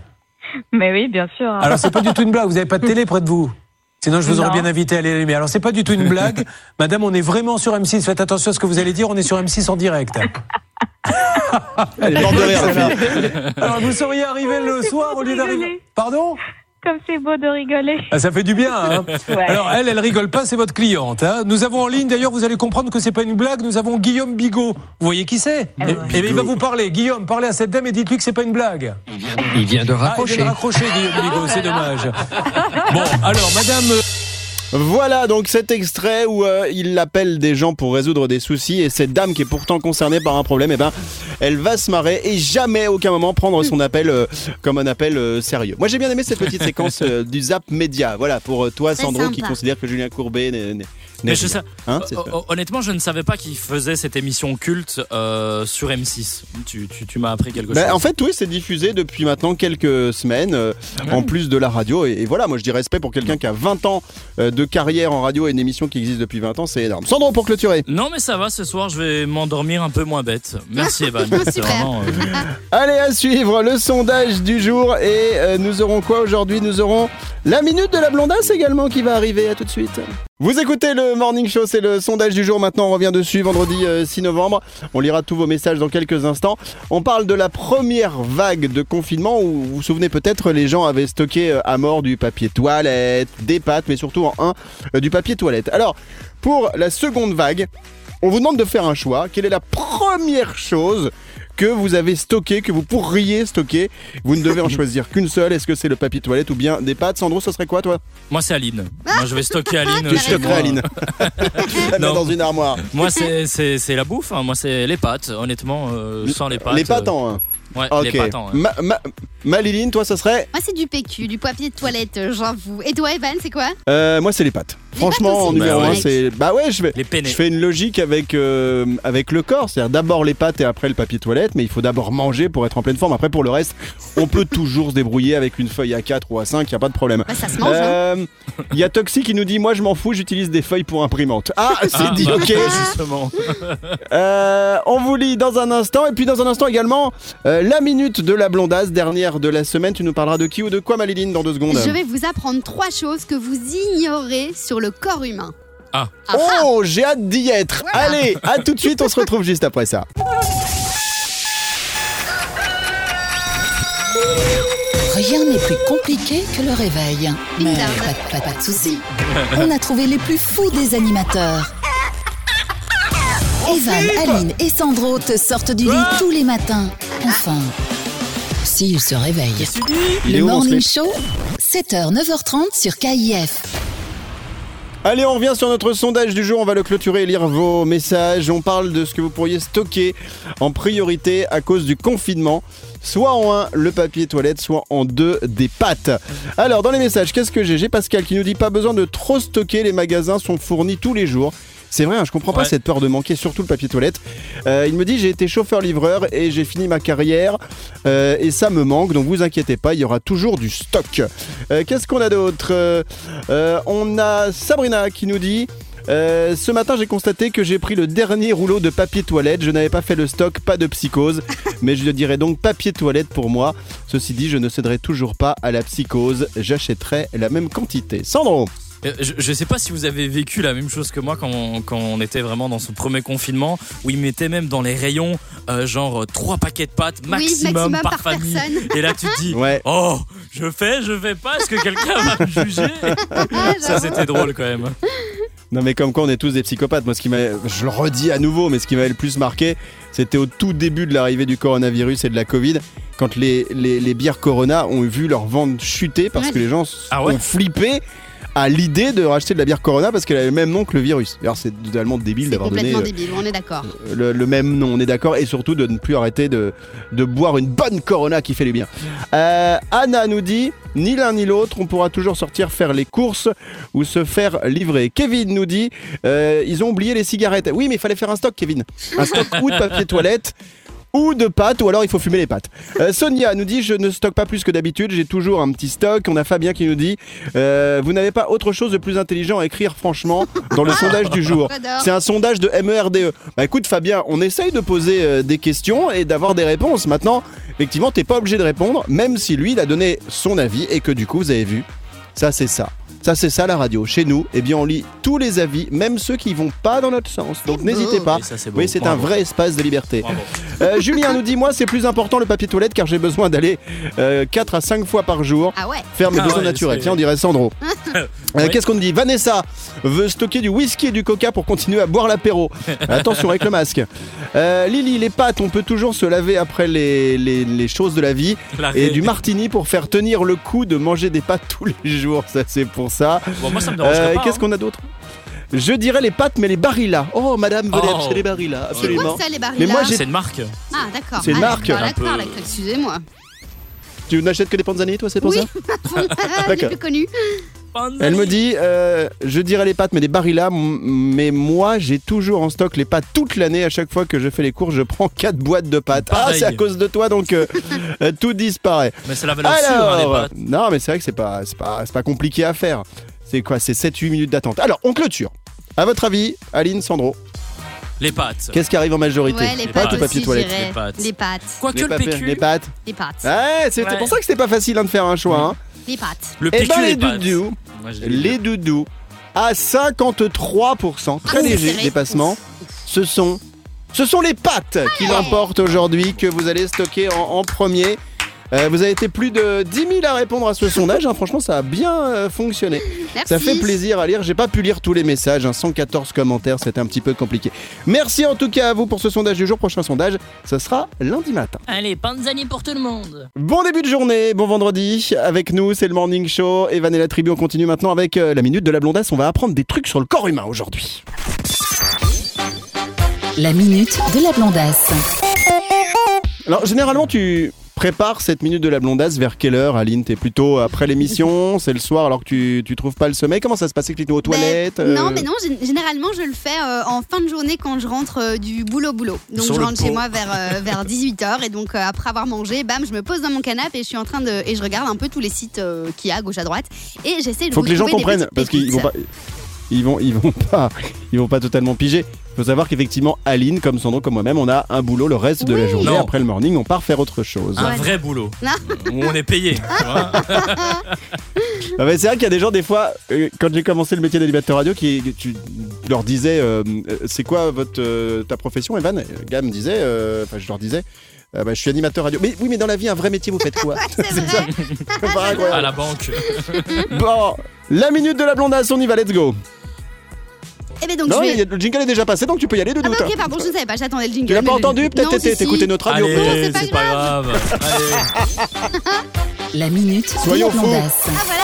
Mais oui, bien sûr. hein. Alors, c'est pas du tout une blague. Vous n'avez pas de télé près de vous? Sinon, je vous aurais bien invité à aller allumer. Alors, c'est pas du tout une blague. Madame, on est vraiment sur M6. Faites attention à ce que vous allez dire. On est sur M6 en direct. Elle est morte de rire. Alors, vous seriez arrivé le soir au lieu d'arriver. Pardon? Comme c'est beau de rigoler. Ah, Ça fait du bien. Hein Ouais. Alors, elle, elle rigole pas, c'est votre cliente. Hein nous avons en ligne, d'ailleurs, vous allez comprendre que c'est pas une blague. Nous avons Guillaume Bigot. Vous voyez qui c'est? Ah Eh ouais. eh bien, il va vous parler. Guillaume, parlez à cette dame et dites-lui que c'est pas une blague. Il vient de Ah, il raccrocher. vient de raccrocher, Guillaume Bigot. C'est dommage. Bon, alors, Madame. Voilà donc cet extrait où euh, il appelle des gens pour résoudre des soucis et cette dame qui est pourtant concernée par un problème, eh ben, elle va se marrer et jamais à aucun moment prendre son appel euh, comme un appel euh, sérieux. Moi j'ai bien aimé cette petite séquence du Zap Média. Voilà pour toi Sandro qui considère que Julien Courbet n'est n'est- Mais je sais, Hein, c'est hon- ça. hon- honnêtement, je ne savais pas qu'il faisait cette émission culte euh, sur M6. Tu, tu, tu m'as appris quelque Ben, chose. en fait, oui, c'est diffusé depuis maintenant quelques semaines, euh, en plus de la radio. Et, et voilà, moi je dis respect pour quelqu'un qui a 20 ans euh, de carrière en radio et une émission qui existe depuis 20 ans, c'est énorme. Sandro, pour clôturer. Non, mais ça va, ce soir, je vais m'endormir un peu moins bête. Merci, Evan. Vraiment, euh, Allez, à suivre le sondage du jour. Et euh, nous aurons quoi aujourd'hui? Nous aurons la minute de la blondasse également qui va arriver. À tout de suite. Vous écoutez le Morning Show, c'est le sondage du jour. Maintenant, on revient dessus vendredi euh, 6 novembre. On lira tous vos messages dans quelques instants. On parle de la première vague de confinement où vous vous souvenez peut-être, les gens avaient stocké euh, à mort du papier toilette, des pâtes, mais surtout en un, euh, du papier toilette. Alors, pour la seconde vague, on vous demande de faire un choix. Quelle est la première chose que vous avez stocké, que vous pourriez stocker? Vous ne devez en choisir qu'une seule. Est-ce que c'est le papier toilette ou bien des pâtes? Sandro, ce serait quoi toi? Moi, c'est Aline. Moi, je vais stocker Aline. Tu stockerais. Aline. Non. dans une armoire. Moi, c'est- c'est c'est la bouffe. hein. Moi, c'est les pâtes. Honnêtement, euh, sans les pâtes. Les pâtes euh, en un. Ouais, Ok. les pâtes en un. Ma, ma- Maliline, toi, ça serait? Moi, c'est du PQ, du papier de toilette, euh, j'avoue. Et toi, Evan, c'est quoi? Euh, Moi, c'est les pâtes. Franchement, en numéro bah un, ouais. c'est. Bah ouais, je vais. Je fais une logique avec, euh, avec le corps, c'est-à-dire d'abord les pâtes et après le papier toilette, mais il faut d'abord manger pour être en pleine forme. Après, pour le reste, on peut toujours se débrouiller avec une feuille A4 ou A5, il n'y a pas de problème. Bah, ça se mange, hein. Euh, Il y a Toxi qui nous dit Moi je m'en fous, j'utilise des feuilles pour imprimante. Ah, c'est Ah, dit, bah, ok. Justement. Euh, on vous lit dans un instant. Et puis dans un instant également, euh, la minute de la blondasse, dernière de la semaine. Tu nous parleras de qui ou de quoi, Maliline, dans deux secondes Je vais vous apprendre trois choses que vous ignorez sur le corps humain. Ah. Oh, j'ai hâte d'y être. Allez, à tout de suite, on se retrouve juste après ça. Rien n'est plus compliqué que le réveil. Mais pas, pas- pas de soucis. On a trouvé les plus fous des animateurs. Evan, Aline et Sandro te sortent du lit tous les matins. Enfin, s'il se réveille. Qu'est-ce que tu dis Il est Le Morning Show, 7h, 9h30 sur KIF. Allez, on revient sur notre sondage du jour. On va le clôturer et lire vos messages. On parle de ce que vous pourriez stocker en priorité à cause du confinement. Soit en un, le papier toilette, soit en deux, des pâtes. Alors, dans les messages, qu'est-ce que j'ai? J'ai Pascal qui nous dit pas besoin de trop stocker, les magasins sont fournis tous les jours. C'est vrai, hein, je comprends pas Ouais. cette peur de manquer, surtout le papier toilette. Euh, il me dit j'ai été chauffeur-livreur et j'ai fini ma carrière euh, et ça me manque, donc vous inquiétez pas, il y aura toujours du stock. Euh, Qu'est-ce qu'on a d'autre Euh, On a Sabrina qui nous dit euh, ce matin, j'ai constaté que j'ai pris le dernier rouleau de papier toilette. Je n'avais pas fait le stock, pas de psychose, mais je dirais donc papier toilette pour moi. Ceci dit, je ne céderai toujours pas à la psychose. J'achèterai la même quantité. Sandro, Je, je sais pas si vous avez vécu la même chose que moi quand on, quand on était vraiment dans ce premier confinement où ils mettaient même dans les rayons euh, genre euh, trois paquets de pâtes maximum, maximum par, par famille. personne. Et là tu te dis ouais. oh je fais je fais pas est-ce que quelqu'un va me juger? Ça c'était drôle quand même. Non mais comme quoi on est tous des psychopathes. Moi ce qui m'a, je le redis à nouveau, mais ce qui m'avait le plus marqué, c'était au tout début de l'arrivée du coronavirus et de la Covid, quand les, les, les bières Corona ont vu leur vente chuter parce Ouais. que les gens Ah ouais? ont flippé à l'idée de racheter de la bière Corona parce qu'elle avait le même nom que le virus. Alors c'est totalement débile d'avoir donné complètement euh, débile, on est d'accord. le, le même nom, on est d'accord, et surtout de ne plus arrêter de, de boire une bonne Corona qui fait du bien. Euh, Anna nous dit, ni l'un ni l'autre, on pourra toujours sortir faire les courses ou se faire livrer. Kevin nous dit, euh, ils ont oublié les cigarettes. Oui, mais il fallait faire un stock, Kevin. Un stock ou de papier toilette. Ou de pâtes, ou alors il faut fumer les pâtes. Euh, Sonia nous dit Je ne stocke pas plus que d'habitude, j'ai toujours un petit stock. On a Fabien qui nous dit euh, Vous n'avez pas autre chose de plus intelligent à écrire, franchement, dans le sondage du jour. C'est un sondage de MERDE. E. Bah écoute Fabien, on essaye de poser euh, des questions et d'avoir des réponses. Maintenant, effectivement, t'es pas obligé de répondre, même si lui, il a donné son avis et que du coup, vous avez vu, ça c'est ça. Ça c'est ça la radio. Chez nous, eh bien on lit tous les avis, même ceux qui vont pas dans notre sens. Donc beau. n'hésitez pas. Ça. Oui, c'est un vrai espace de liberté. Bravo. Euh, Julien nous dit moi c'est plus important le papier toilette car j'ai besoin d'aller 4 à 5 fois par jour Ah ouais faire mes Ah besoins ouais, naturels. c'est- Tiens, on dirait Sandro. Euh, Ouais. Qu'est-ce qu'on nous dit? Vanessa veut stocker du whisky et du coca pour continuer à boire l'apéro. Attention avec le masque. Euh, Lily, les pâtes, on peut toujours se laver après les, les- les choses de la vie. La Et ré- du martini pour faire tenir le coup de manger des pâtes tous les jours. Ça, c'est pour ça. Bon, moi ça me Euh, pas. Qu'est-ce hein. qu'on a d'autre? Je dirais les pâtes, mais les barillas. Oh, madame, venez Oh. acheter les barillas, C'est absolument. quoi ça les Mais moi, j'ai- C'est une marque. Ah d'accord. C'est une Ah, marque. d'accord, peu- excusez-moi. Tu n'achètes que des panzani, toi, c'est pour Oui. ça D'accord. plus connu. Elle me dit, euh, je dirais les pâtes, mais des barillas. m- Mais moi, j'ai toujours en stock les pâtes toute l'année. À chaque fois que je fais les courses, je prends 4 boîtes de pâtes. Ah, c'est à cause de toi, donc euh, euh, tout disparaît. Mais c'est la valeur sûre, hein, les Alors, pâtes. non, mais c'est vrai que c'est pas, c'est pas, c'est pas compliqué à faire. C'est quoi C'est 7-8 minutes d'attente. Alors, on clôture. À votre avis, Aline, Sandro, Les pâtes. qu'est-ce qui arrive en majorité Ouais, les Les pâtes pâtes ou papier aussi, toilette. Les pâtes. Les pâtes. Quoique les, le PQ. les pâtes. Les pâtes. Ouais, c'est Ouais. pour ça que c'était pas facile hein, de faire un choix. Hein. Les pâtes. Le Et PQ, ben les les pâtes. doudous, Moi, les doudous, à 53%, très Ah, c'est léger dépassement, ce sont, ce sont les pâtes qui l'emportent aujourd'hui, que vous allez stocker en, en premier. Euh, vous avez été plus de 10 000 à répondre à ce sondage. hein. Franchement, ça a bien euh, fonctionné. Merci. Ça fait plaisir à lire. J'ai pas pu lire tous les messages. hein. 114 commentaires, c'était un petit peu compliqué. Merci en tout cas à vous pour ce sondage du jour. Prochain sondage, ce sera lundi matin. Allez, panzani pour tout le monde. Bon début de journée, bon vendredi. Avec nous, c'est le Morning Show. Evan et la tribu, on continue maintenant avec euh, la minute de la blondasse. On va apprendre des trucs sur le corps humain aujourd'hui. La minute de la blondasse. Alors, généralement, tu prépares cette minute de la blondasse vers quelle heure, Aline? T'es plutôt après l'émission? C'est le soir alors que tu, tu trouves pas le sommeil? Comment ça se passe Explique-nous aux Ben, toilettes Non, euh, mais non, gé- généralement je le fais euh, en fin de journée quand je rentre euh, du boulot-boulot. Donc Sur je rentre chez moi vers, euh, vers 18h et donc euh, après avoir mangé, bam, je me pose dans mon canapé et je suis en train de. Et je regarde un peu tous les sites euh, qu'il y a à gauche à droite et j'essaie de Faut vous que les gens comprennent parce qu'ils vont pas. Ils vont, ils vont pas, ils vont pas totalement piger. Il faut savoir qu'effectivement, Aline, comme Sandro, comme moi-même, on a un boulot le reste de la Oui. journée. Non. Après le morning, on part faire autre chose. Un vrai boulot. Non. Où on est payé. tu vois. Ah bah, c'est vrai qu'il y a des gens, des fois, euh, quand j'ai commencé le métier d'animateur radio, qui tu leur disais euh, euh, c'est quoi votre euh, ta profession, Evan? Gam me disait, euh, enfin je leur disais. euh, bah, je suis animateur radio. Mais oui, mais dans la vie, un vrai métier, vous faites quoi? C'est vrai. Pas À incroyable. la banque. Bon, la minute de la blondasse, on y va, let's go. Eh ben donc Non, je il vais. y a- le jingle est déjà passé, donc tu peux y aller de Ah doute. bah ok, pardon, je ne savais pas, j'attendais le jingle. Tu l'as pas entendu Peut-être si, si. t'écoutais notre radio. Allez, c'est pas grave. La minute de Soyons la fous. blondasse. Ah voilà,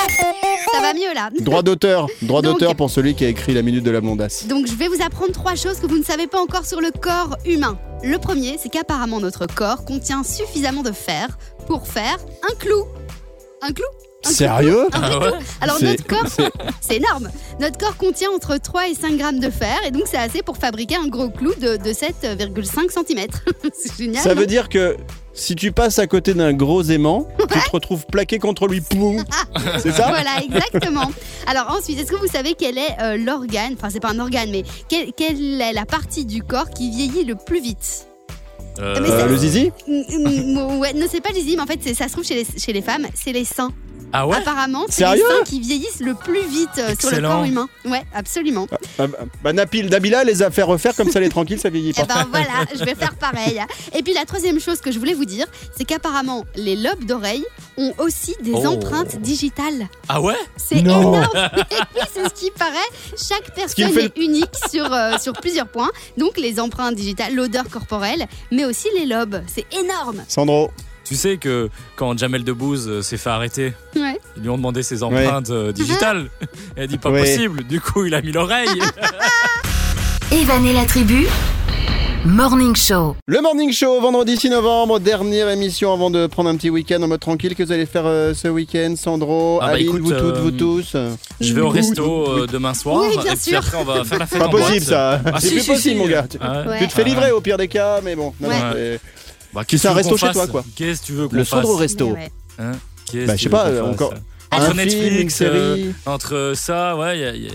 ça va mieux là. Droit d'auteur, droit d'auteur pour celui qui a écrit la minute de la blondasse. Donc je vais vous apprendre trois choses que vous ne savez pas encore sur le corps humain. Le premier, c'est qu'apparemment notre corps contient suffisamment de fer pour faire. Un clou Un clou? Sérieux Ah ouais. Alors notre corps, c'est- énorme. Notre corps contient entre 3 et 5 grammes de fer et donc c'est assez pour fabriquer un gros clou de, de 7,5 cm. c'est génial. Ça veut dire que si tu passes à côté d'un gros aimant, tu te retrouves plaqué contre lui. C'est ça Voilà, exactement. Alors ensuite, est-ce que vous savez quel est euh, l'organe, enfin c'est pas un organe, mais quelle, quelle est la partie du corps qui vieillit le plus vite? Euh, Mais Euh, Le zizi Mm, mm, Ouais, non, c'est pas les mais en fait, c'est- ça se trouve chez les, chez les femmes, c'est les seins. Ah ouais Apparemment, c'est les Sérieux seins qui vieillissent le plus vite euh, sur le Excellent. corps humain. Ouais, absolument. Ah, bah, bah, Napil, Nabila les a fait refaire comme ça, elle est tranquille, ça vieillit Et pas. ben voilà, je vais faire pareil. Et puis la troisième chose que je voulais vous dire, c'est qu'apparemment, les lobes d'oreilles ont aussi des Oh. empreintes digitales. Ah ouais C'est Non. énorme. Et oui, c'est ce qui paraît. Chaque personne fait est unique sur, euh, sur plusieurs points. Donc les empreintes digitales, l'odeur corporelle, mais aussi les lobes. C'est énorme. Sandro, Tu sais que quand Jamel Debbouze euh, s'est fait arrêter, Ouais. ils lui ont demandé ses empreintes euh, digitales. Elle a dit pas Ouais. possible. Du coup, il a mis l'oreille. Evan et la tribu. Morning Show. le Morning Show, vendredi 6 novembre, dernière émission avant de prendre un petit week-end en mode tranquille. Que vous allez faire euh, ce week-end, Sandro, Ah bah Aline, écoute, vous toutes, euh, vous tous? Je vais au resto euh, demain soir. Oui, bien et puis sûr. après, on va faire la fête Pas en possible boîte. ça, Ah, c'est si, plus si, possible si. mon gars. Tu, Ah ouais. Ouais. tu te fais livrer au pire des cas, mais bon. non, Ouais. non, c'est- Bah, fais un que tu veux resto chez toi, quoi. Qu'est-ce que tu veux qu'on Le fasse Sandro Resto. Hein Qu'est-ce Bah, je sais pas, euh, encore- Entre Un film, une Netflix, euh, série. entre ça, ouais, y a- y a-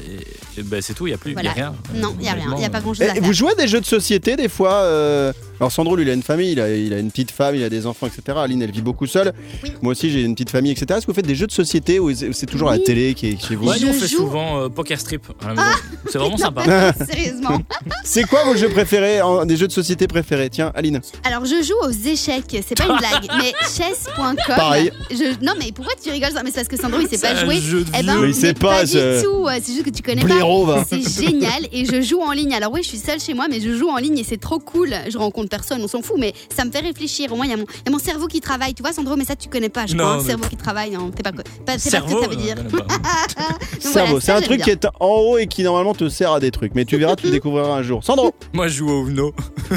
et ben, c'est tout, il n'y a plus, y Voilà. a rien. Non, il n'y a rien. Il n'y a pas grand-chose à Eh, faire. vous jouez à des jeux de société des fois euh, Alors Sandro lui il a une famille, il a, il a une petite femme, il a des enfants, etc. Aline elle vit beaucoup seule. Oui. Moi aussi j'ai une petite famille, etc. Est-ce que vous faites des jeux de société ou c'est toujours la Oui. télé qui est chez vous Ouais, nous on Je fait joue- souvent euh, poker strip la maison. c'est vraiment sympa. Sérieusement. C'est quoi vos jeux préférés, en- des jeux de société préférés? Tiens Aline. Alors je joue aux échecs, c'est pas une blague, mais chess.com. Pareil. Je... Non mais pourquoi tu rigoles ça? Mais c'est parce que Sandro il sait pas jouer. Eh ben, il sait pas, du ce- tout. euh, C'est juste que tu connais Blaireau, va. pas. C'est génial et je joue en ligne. Alors oui, je suis seule chez moi, mais je joue en ligne et c'est trop cool. Je rencontre personne, on s'en fout, mais ça me fait réfléchir. Au moins il y, a mon- il y a mon cerveau qui travaille. Tu vois Sandro, mais ça tu connais pas. Je Non, crois. Un mais- cerveau qui travaille, non, t'es pas, pas, c'est pas ce que ça veut dire. euh. Donc Cerveau, voilà, c'est un truc bien. qui est en haut et qui normalement te sert à des trucs. Mais tu verras, tu le découvriras un jour. Sandro Moi je joue au Uno.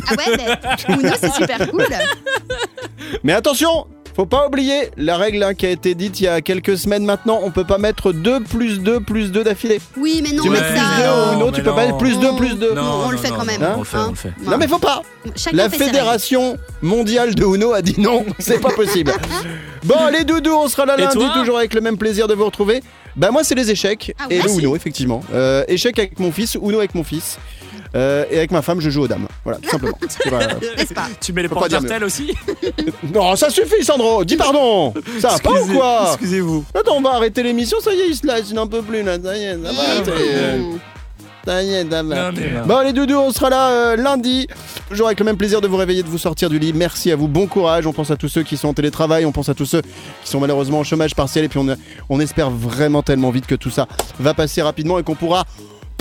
Ah ouais, mais Uno c'est super cool. Mais attention faut pas oublier la règle hein, qui a été dite il y a quelques semaines maintenant, on peut pas mettre 2 plus 2 plus 2 d'affilée. Oui, mais non, Tu mais mets plus ça. 2 non, au Uno, mais tu peux pas non. mettre plus 2 plus 2. Non, on le fait quand même, On le fait, hein. on le fait. Non mais faut pas Chacun La fédération mondiale de Uno a dit non, c'est pas possible. Bon, les doudous, on sera là Et lundi, toujours avec le même plaisir de vous retrouver. Bah moi c'est les échecs Ah et ouais, le. Uno effectivement. Euh, échecs avec mon fils, Uno avec mon fils. Euh, et avec ma femme, je joue aux dames. Voilà, tout simplement. Pas- pas Tu mets les portes aussi non, ça suffit, Sandro. Dis pardon. Ça va pas ou quoi Excusez-vous. Attends, on va arrêter l'émission. Ça y est, il se lâche, il n'en peut plus là. Ça y est, ça va. Bon les doudous, on sera là euh, lundi. Toujours avec le même plaisir de vous réveiller, de vous sortir du lit. Merci à vous, bon courage. On pense à tous ceux qui sont en télétravail, on pense à tous ceux qui sont malheureusement au chômage partiel. Et puis on, on espère vraiment tellement vite que tout ça va passer rapidement et qu'on pourra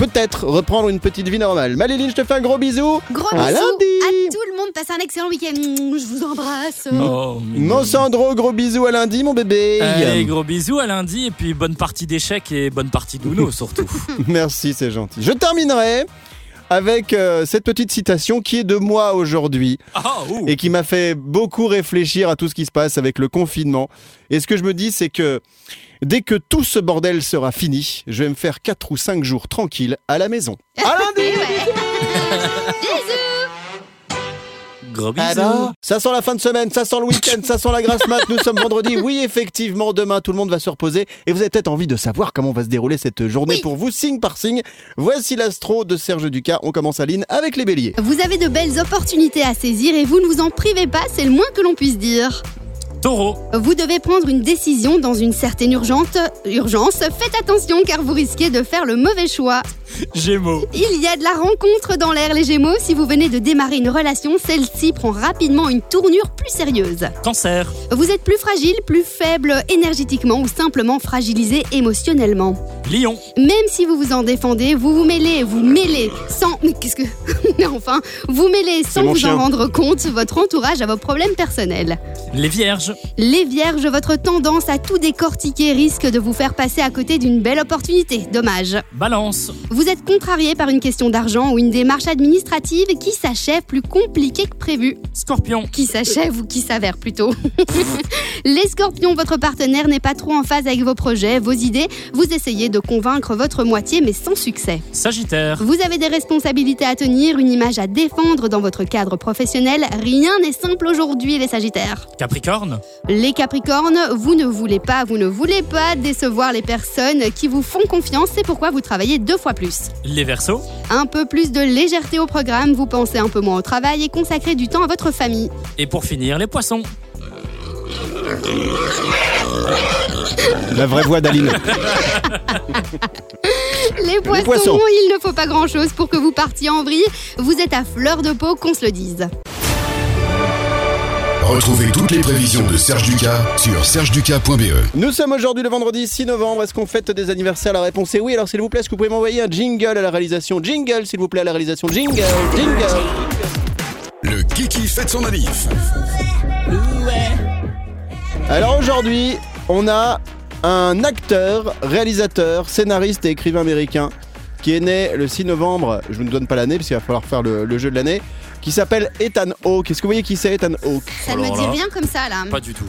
peut-être reprendre une petite vie normale. Maléline, je te fais un gros bisou. Gros À bisous lundi. à tout le monde. Passez un excellent week-end. Je vous embrasse. Oh. Mon Sandro, gros bisous à lundi, mon bébé. Allez, gros bisous à lundi et puis bonne partie d'échecs et bonne partie d'Uno surtout. Merci, c'est gentil. Je terminerai avec euh, cette petite citation qui est de moi aujourd'hui. Ah, et qui m'a fait beaucoup réfléchir à tout ce qui se passe avec le confinement. Et ce que je me dis, c'est que dès que tout ce bordel sera fini, je vais me faire 4 ou 5 jours tranquilles à la maison. À lundi. Gros bisous. Alors Ça sent la fin de semaine, ça sent le week-end, ça sent la grasse mat. Nous sommes vendredi. Oui, effectivement, demain, tout le monde va se reposer. Et vous avez peut-être envie de savoir comment va se dérouler cette journée Oui. pour vous, signe par signe. Voici l'astro de Serge Ducas. On commence à ligne avec les béliers. Vous avez de belles opportunités à saisir et vous ne vous en privez pas, c'est le moins que l'on puisse dire. Taureau. Vous devez prendre une décision dans une certaine urgente urgence. Faites attention car vous risquez de faire le mauvais choix. Gémeaux. Il y a de la rencontre dans l'air les Gémeaux. Si vous venez de démarrer une relation, celle-ci prend rapidement une tournure plus sérieuse. Cancer. Vous êtes plus fragile, plus faible énergétiquement ou simplement fragilisé émotionnellement. Lion. Même si vous vous en défendez, vous vous mêlez, vous mêlez sans. Mais qu'est-ce que. Mais enfin, vous mêlez sans vous chien. en rendre compte votre entourage à vos problèmes personnels. Les Vierges. Les vierges, votre tendance à tout décortiquer risque de vous faire passer à côté d'une belle opportunité. Dommage. Balance. Vous êtes contrarié par une question d'argent ou une démarche administrative qui s'achève plus compliquée que prévu. Scorpion. Qui s'achève ou qui s'avère plutôt. Les scorpions, votre partenaire n'est pas trop en phase avec vos projets, vos idées. Vous essayez de convaincre votre moitié, mais sans succès. Sagittaire. Vous avez des responsabilités à tenir, une image à défendre dans votre cadre professionnel. Rien n'est simple aujourd'hui, les sagittaires. Capricorne. Les capricornes, vous ne voulez pas, vous ne voulez pas décevoir les personnes qui vous font confiance, c'est pourquoi vous travaillez deux fois plus. Les Verseaux. Un peu plus de légèreté au programme, vous pensez un peu moins au travail et consacrez du temps à votre famille. Et pour finir, les Poissons. La vraie voix d'Aline. Les poissons, poissons. il ne faut pas grand-chose pour que vous partiez en vrille. Vous êtes à fleur de peau, qu'on se le dise. Retrouvez toutes les prévisions de Serge Ducas sur sergeducas.be. Nous sommes aujourd'hui le vendredi 6 novembre. Est-ce qu'on fête des anniversaires La réponse est oui. Alors s'il vous plaît, est-ce que vous pouvez m'envoyer un jingle à la réalisation Jingle, s'il vous plaît, à la réalisation Jingle, jingle. Le Kiki fête son manif. Alors aujourd'hui, on a un acteur, réalisateur, scénariste et écrivain américain qui est né le 6 novembre. Je ne vous donne pas l'année parce qu'il va falloir faire le, le jeu de l'année. Qui s'appelle Ethan Hawke. Est-ce que vous voyez qui c'est Ethan Hawke Ça ne me dit rien comme ça, là. Pas du tout.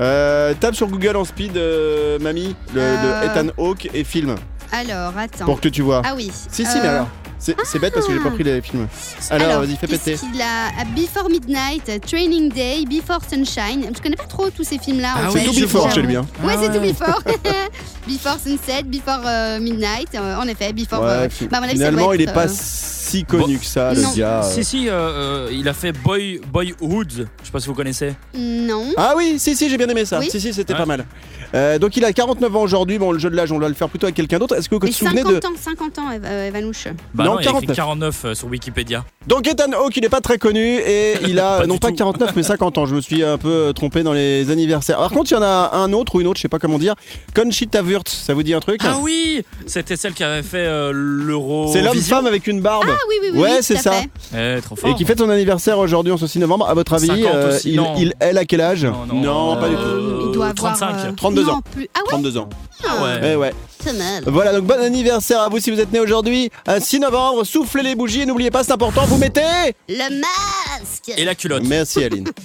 euh, Tape sur Google en speed, euh, mamie, le, Euh. le Ethan Hawke et film Alors, attends. pour que tu vois. Ah oui. Si, si, mais Euh, alors. C'est c'est bête parce que j'ai pas pris les films. Alors, vas-y, fais péter. qu'il a Before Midnight, Training Day, Before Sunshine. Je connais pas trop tous ces films-là. Ah en oui, fait. Tout je before vois. chez lui. Hein. Ouais, Ah c'est tout ouais. Before. before Sunset, Before euh, Midnight. euh, en effet, Before. Ouais, euh, bah, avis, finalement, il être, est pas si connu que ça, le Non. gars. Si, si, euh, euh, il a fait Boy, Boyhood. Je sais pas si vous connaissez. Non. Ah oui, si, si, j'ai bien aimé ça. Oui. Si, si, c'était Ouais. pas mal. Euh, donc, il a 49 ans aujourd'hui. Bon, le jeu de l'âge, on doit le faire plutôt avec quelqu'un d'autre. Est-ce que vous vous souvenez 50 de. ans, 50 ans, Eva- euh, Evanouche. Bah Non, non, il a écrit 49. 49 euh, sur Wikipédia. Donc, Ethan Hawke, il est pas très connu et il a Pas non pas tout. 49 mais 50 ans. Je me suis un peu trompé dans les anniversaires. Par contre, il y en a un autre ou une autre, je sais pas comment dire. Conchita Ça vous dit un truc Ah oui C'était celle qui avait fait euh, l'euro. C'est l'homme-femme avec une barbe. Ah oui, oui, oui. Ouais, oui, c'est tout à ça. fait. Eh, trop fort. Et qui fête son anniversaire aujourd'hui en ce 6 novembre. À votre avis, 50 euh, aussi, il, non. il- elle a quel âge Non, non. pas du tout. Euh, Il doit avoir. 35. euh, 32 non, ans. plus. Ah ouais 32 ans. Ah ouais. Eh ouais. C'est mal. Voilà, donc bon anniversaire à vous si vous êtes né aujourd'hui. Un 6 novembre, soufflez les bougies et n'oubliez pas, c'est important, vous mettez. Le masque Et la culotte. Merci Aline.